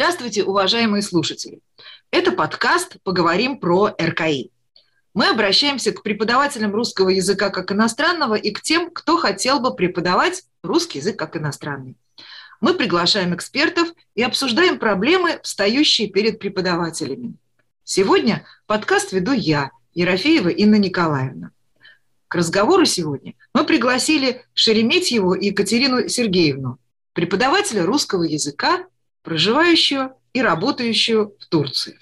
Здравствуйте, уважаемые слушатели. Это подкаст «Поговорим про РКИ». Мы обращаемся к преподавателям русского языка как иностранного и к тем, кто хотел бы преподавать русский язык как иностранный. Мы приглашаем экспертов и обсуждаем проблемы, встающие перед преподавателями. Сегодня подкаст веду я, Ерофеева Инна Николаевна. К разговору сегодня мы пригласили Шереметьеву и Екатерину Сергеевну, преподавателя русского языка проживающую и работающую в Турции.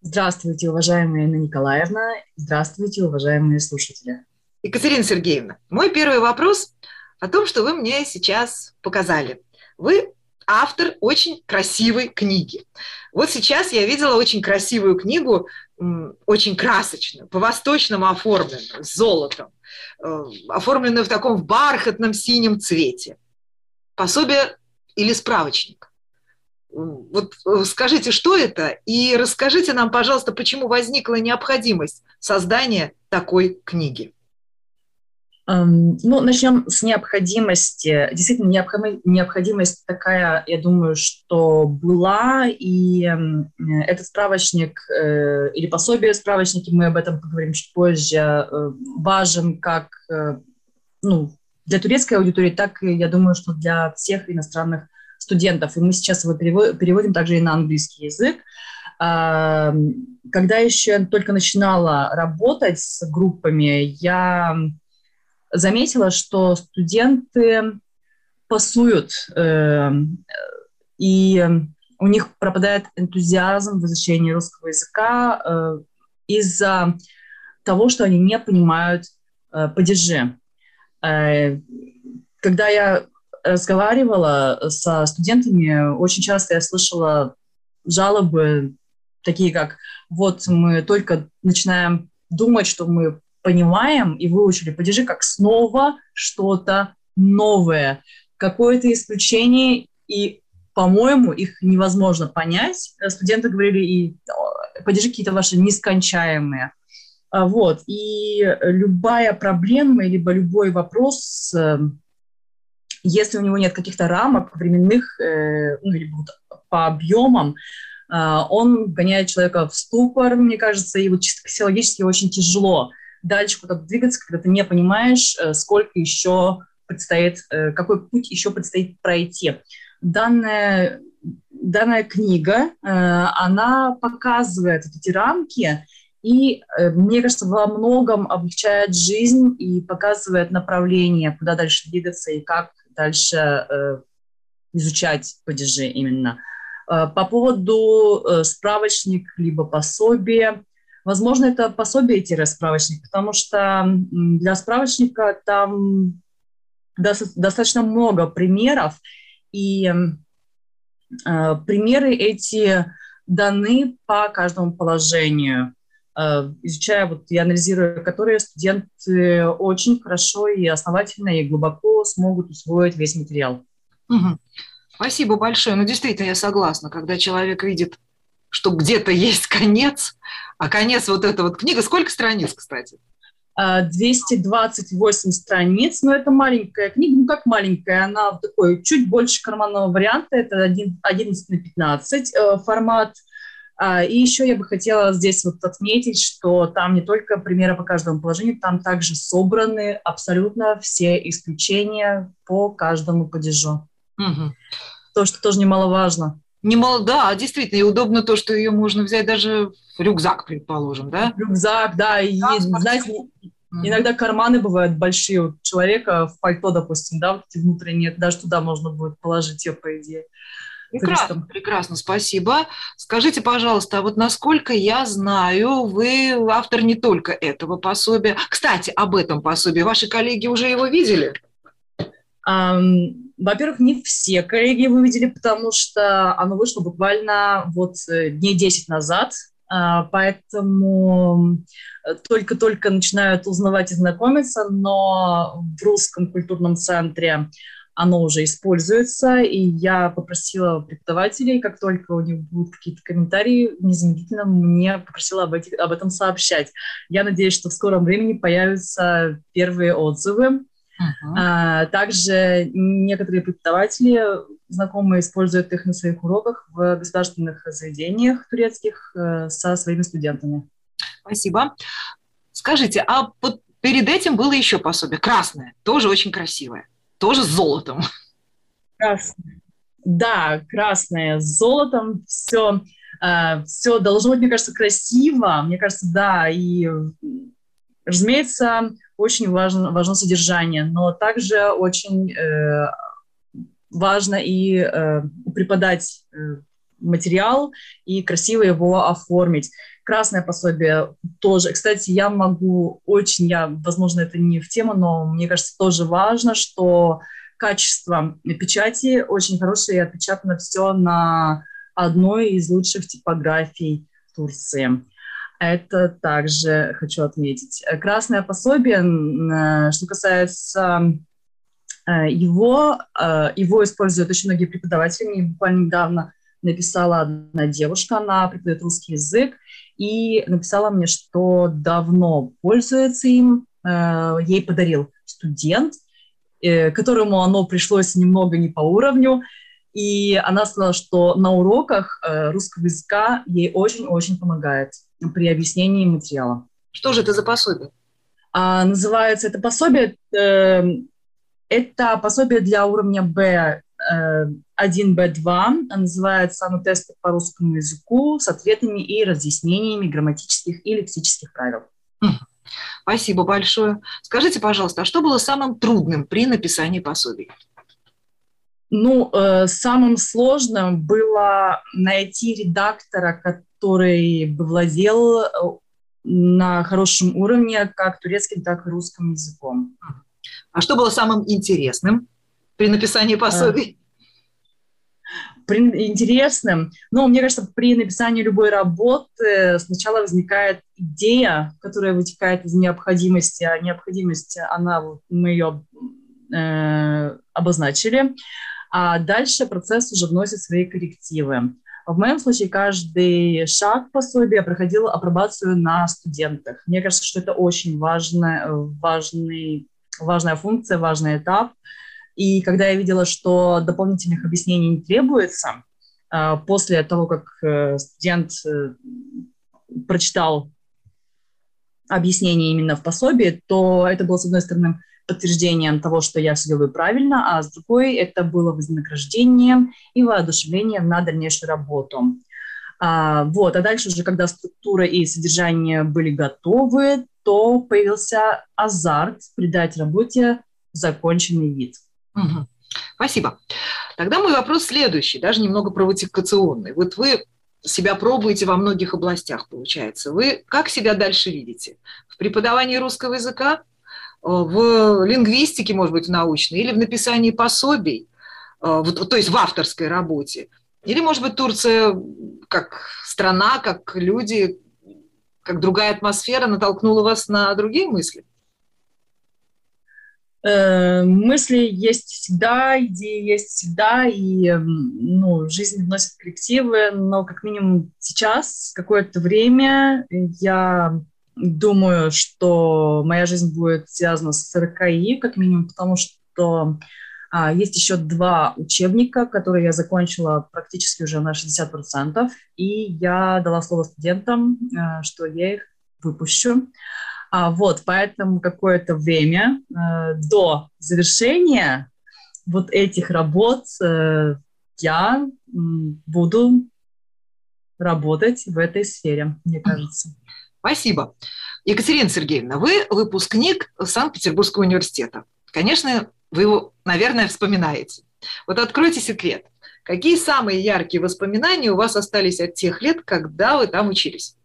Здравствуйте, уважаемая Инна Николаевна. Здравствуйте, уважаемые слушатели. Екатерина Сергеевна, мой первый вопрос о том, что вы мне сейчас показали. Вы автор очень красивой книги. Вот сейчас я видела очень красивую книгу, очень красочную, по-восточному оформленную, с золотом, э, оформленную в таком бархатном синем цвете. Пособие или справочник? Вот э, скажите, что это, и расскажите нам, пожалуйста, почему возникла необходимость создания такой книги. Um, ну, начнем с необходимости. Действительно, необходимость такая, я думаю, что была, и э, этот справочник э, или пособие справочники, мы об этом поговорим чуть позже, э, важен как ну, для турецкой аудитории, так и, я думаю, что для всех иностранных студентов, и мы сейчас его переводим также и на английский язык. А, когда еще только начинала работать с группами, я заметила, что студенты пасуют, э, и у них пропадает энтузиазм в изучении русского языка э, из-за того, что они не понимают э, падежи. Когда я разговаривала со студентами, очень часто я слышала жалобы такие, как вот мы только начинаем думать, что мы понимаем и выучили падежи, как снова что-то новое. Какое-то исключение, и, по-моему, их невозможно понять. Студенты говорили, и падежи какие-то ваши нескончаемые. А вот. И любая проблема, либо любой вопрос эм, если у него нет каких-то рамок временных, э, ну, вот по объемам, э, он гоняет человека в ступор, мне кажется, и вот чисто психологически очень тяжело дальше куда-то двигаться, когда ты не понимаешь, э, сколько еще предстоит, э, какой путь еще предстоит пройти. Данная, данная книга, э, она показывает эти рамки, и, э, мне кажется, во многом облегчает жизнь и показывает направление, куда дальше двигаться и как дальше э, изучать падежи именно. Э, по поводу э, справочник либо пособия, возможно, это пособие-справочник, потому что для справочника там достаточно много примеров, и примеры эти даны по каждому положению. Э, изучая вот и анализируя которые студенты очень хорошо и основательно и глубоко смогут усвоить весь материал. Угу. Спасибо большое. Ну, действительно, я согласна, когда человек видит, что где-то есть конец, а конец вот эта вот книга, сколько страниц, кстати? 228 э, страниц, но это маленькая книга, ну как маленькая, она такой чуть больше карманного варианта, это 11 на 15 э, формат, и еще я бы хотела здесь вот отметить, что там не только примеры по каждому положению, там также собраны абсолютно все исключения по каждому падежу. Угу. То, что тоже немаловажно. Немало, да, действительно, и удобно то, что ее можно взять даже в рюкзак, предположим, да? Рюкзак, да, и, да, знаете, иногда карманы бывают большие у человека в пальто, допустим, да, вот внутренние, даже туда можно будет положить ее, по идее. Прекрасно, прекрасно, спасибо. Скажите, пожалуйста, а вот насколько я знаю, вы автор не только этого пособия. Кстати, об этом пособии. Ваши коллеги уже его видели? Во-первых, не все коллеги его видели, потому что оно вышло буквально вот э, дней 10 назад, uh, поэтому э, только-только начинают узнавать и знакомиться, но в русском культурном центре оно уже используется, и я попросила преподавателей, как только у них будут какие-то комментарии, незамедлительно мне попросила об, этих, об этом сообщать. Я надеюсь, что в скором времени появятся первые отзывы. Uh-huh. Также некоторые преподаватели, знакомые, используют их на своих уроках в государственных заведениях турецких э, со своими студентами. Спасибо. Скажите, а вот перед этим было еще пособие, красное, тоже очень красивое, тоже с золотом. Красное. Да, красное с золотом, все, э, все должно быть, мне кажется, красиво, мне кажется, да, и, разумеется, очень важно, важно содержание, но также очень э, важно и э, преподать э, материал и красиво его оформить. Красное пособие тоже. Кстати, я могу очень, я, возможно, это не в тему, но мне кажется, тоже важно, что качество печати очень хорошее и отпечатано все на одной из лучших типографий Турции. Это также хочу отметить. Красное пособие, э, что касается э, его, э, его используют очень многие преподаватели. Буквально недавно написала одна девушка, она преподает русский язык, и написала мне, что давно пользуется им, э, ей подарил студент, э, которому оно пришлось немного не по уровню, и она сказала, что на уроках э, русского языка ей очень-очень помогает при объяснении материала. Что же это за пособие? А, называется это пособие, э, это пособие для уровня Б Э, 1Б2, а называется оно тесты по русскому языку с ответами и разъяснениями грамматических и лексических правил. Спасибо большое. Скажите, пожалуйста, а что было самым трудным при написании пособий? Ну, э, самым сложным было найти редактора, который бы владел э, на хорошем уровне как турецким, так и русским языком. А что было самым интересным? При написании пособий? При, интересным, ну, мне кажется, при написании любой работы сначала возникает идея, которая вытекает из необходимости, а необходимость, она, мы ее э, обозначили, а дальше процесс уже вносит свои коррективы. В моем случае каждый шаг пособия проходил апробацию на студентах. Мне кажется, что это очень важная, важный, важная функция, важный этап. И когда я видела, что дополнительных объяснений не требуется, а, после того, как э, студент э, прочитал объяснение именно в пособии, то это было, с одной стороны, подтверждением того, что я все делаю правильно, а с другой это было вознаграждением и воодушевлением на дальнейшую работу. А, вот, а дальше уже, когда структура и содержание были готовы, то появился азарт придать работе законченный вид. Угу. Спасибо. Тогда мой вопрос следующий, даже немного провокационный. Вот вы себя пробуете во многих областях, получается. Вы как себя дальше видите? В преподавании русского языка в лингвистике, может быть, в научной, или в написании пособий, э, то есть в авторской работе. Или, может быть, Турция как страна, как люди, как другая атмосфера натолкнула вас на другие мысли? Э, мысли есть всегда, идеи есть всегда, и ну, жизнь вносит коллективы, но как минимум сейчас, какое-то время я думаю, что моя жизнь будет связана с РКИ, как минимум, потому что а, есть еще два учебника, которые я закончила практически уже на 60%, и я дала слово студентам, а, что я их выпущу. А, вот, поэтому какое-то время а, до завершения вот этих работ а, я буду работать в этой сфере, мне кажется. Спасибо. Екатерина Сергеевна, вы выпускник Санкт-Петербургского университета. Конечно, вы его, наверное, вспоминаете. Вот откройте секрет. Какие самые яркие воспоминания у вас остались от тех лет, когда вы там учились?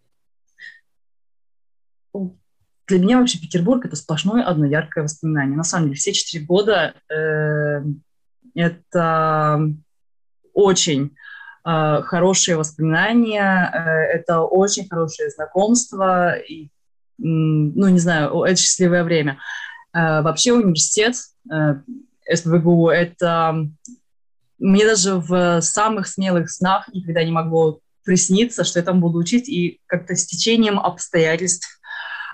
Для меня вообще Петербург – это сплошное одно яркое воспоминание. На самом деле, все четыре года э, это очень Э, хорошие воспоминания, э, это очень хорошее знакомство, и, ну, не знаю, это счастливое время. Э, вообще университет СПБГУ – это мне даже в самых смелых снах никогда не могло присниться, что я там буду учить, и как-то с течением обстоятельств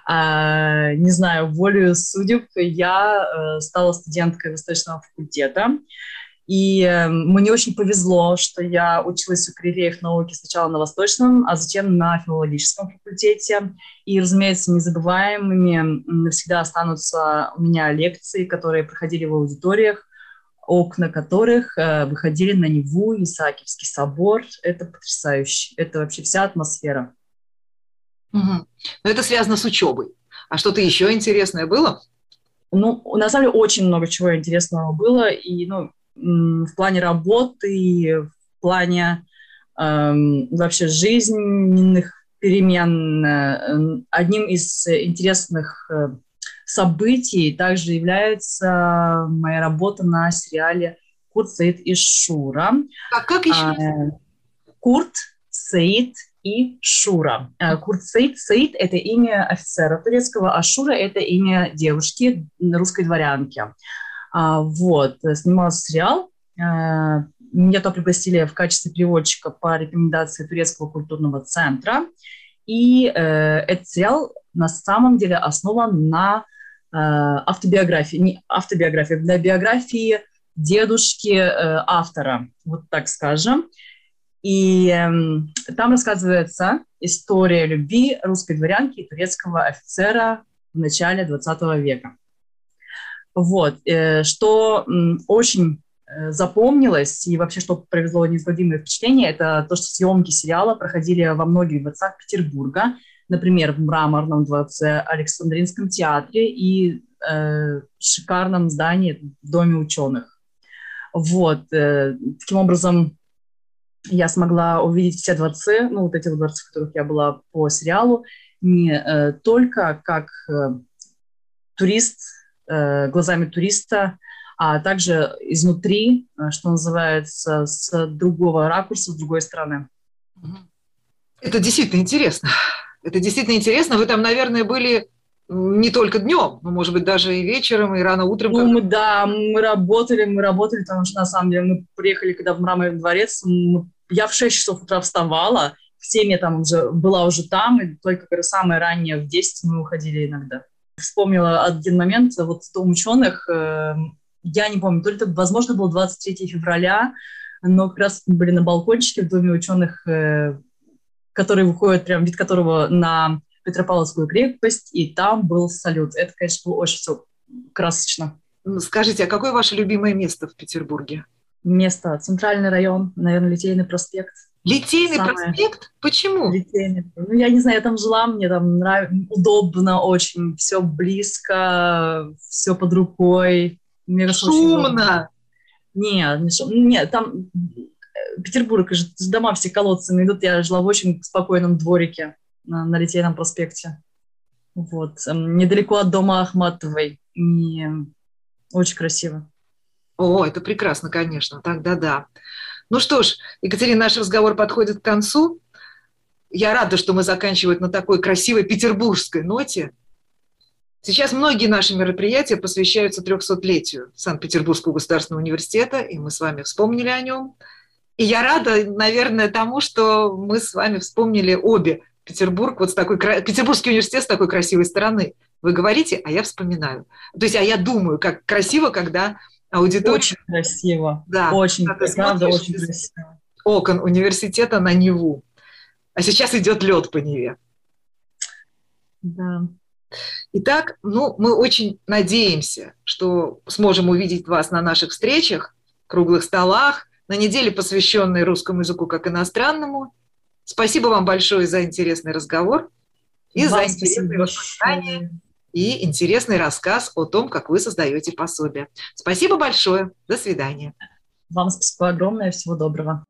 не знаю, волею судеб я э, стала студенткой Восточного факультета. И э, мне очень повезло, что я училась в Кривеев науки сначала на Восточном, а затем на филологическом факультете. И, разумеется, незабываемыми навсегда останутся у меня лекции, которые проходили в аудиториях, окна которых э, выходили на Неву, Исаакиевский собор. Это потрясающе. Это вообще вся атмосфера. Угу. Но это связано с учебой. А что-то еще интересное было? Ну, на самом деле, очень много чего интересного было. И, ну, в плане работы, и в плане эм, вообще жизненных перемен. Э, одним из интересных э, событий также является моя работа на сериале Курт, Саид и Шура. А как еще? А, Курт, Саид и Шура. Э, Курт Саид, Саид – это имя офицера турецкого, а Шура – это имя девушки, русской дворянки. А, вот, снимался сериал. А, меня то пригласили в качестве переводчика по рекомендации Турецкого культурного центра. И э, этот сериал на самом деле основан на э, автобиографии, не автобиографии, на биографии дедушки э, автора, вот так скажем. И э, там рассказывается история любви русской дворянки и турецкого офицера в начале 20 века. Вот, э, что очень э, запомнилось и вообще, что произвело неизгладимое впечатление, это то, что съемки сериала проходили во многих дворцах Петербурга, например, в Мраморном дворце, Александринском театре и э, шикарном здании в Доме ученых. Вот, э, таким образом, я смогла увидеть все дворцы, ну, вот эти дворцы, в которых я была по сериалу, не э, только как э, турист Э, глазами туриста, а также изнутри, э, что называется, с другого ракурса, с другой стороны. Это действительно интересно. Это действительно интересно. Вы там, наверное, были не только днем, но, может быть, даже и вечером, и рано утром. Ну, мы, да, мы работали, мы работали, потому что, на самом деле, мы приехали, когда в Мраморный дворец, мы, я в 6 часов утра вставала, в 7 я там уже была уже там, и только как самое раннее в 10 мы уходили иногда. Вспомнила один момент, вот Дом ученых, э, я не помню, то ли это, возможно, был 23 февраля, но как раз были на балкончике в Доме ученых, э, который выходит, прям вид которого на Петропавловскую крепость, и там был салют. Это, конечно, было очень все красочно. Скажите, а какое ваше любимое место в Петербурге? Место. Центральный район, наверное, Литейный проспект. Литейный Самое... проспект? Почему? Литейный. Ну, я не знаю, я там жила, мне там нрав... удобно очень, все близко, все под рукой. Мне Шумно! Нет, не шум... нет, там э, Петербург, дома все колодцами идут. Я жила в очень спокойном дворике на, на Литейном проспекте. Вот. Эм, недалеко от дома Ахматовой. И очень красиво. О, это прекрасно, конечно. Тогда да. Ну что ж, Екатерина, наш разговор подходит к концу. Я рада, что мы заканчиваем на такой красивой петербургской ноте. Сейчас многие наши мероприятия посвящаются 300-летию Санкт-Петербургского государственного университета, и мы с вами вспомнили о нем. И я рада, наверное, тому, что мы с вами вспомнили обе Петербург, вот с такой, Петербургский университет с такой красивой стороны. Вы говорите, а я вспоминаю. То есть, а я думаю, как красиво, когда аудитория. Очень красиво. Да. Очень, правда, очень красиво. Окон университета на Неву. А сейчас идет лед по Неве. Да. Итак, ну, мы очень надеемся, что сможем увидеть вас на наших встречах, круглых столах, на неделе, посвященной русскому языку как иностранному. Спасибо вам большое за интересный разговор и вам за интересные воспоминания и интересный рассказ о том, как вы создаете пособие. Спасибо большое. До свидания. Вам спасибо огромное. Всего доброго.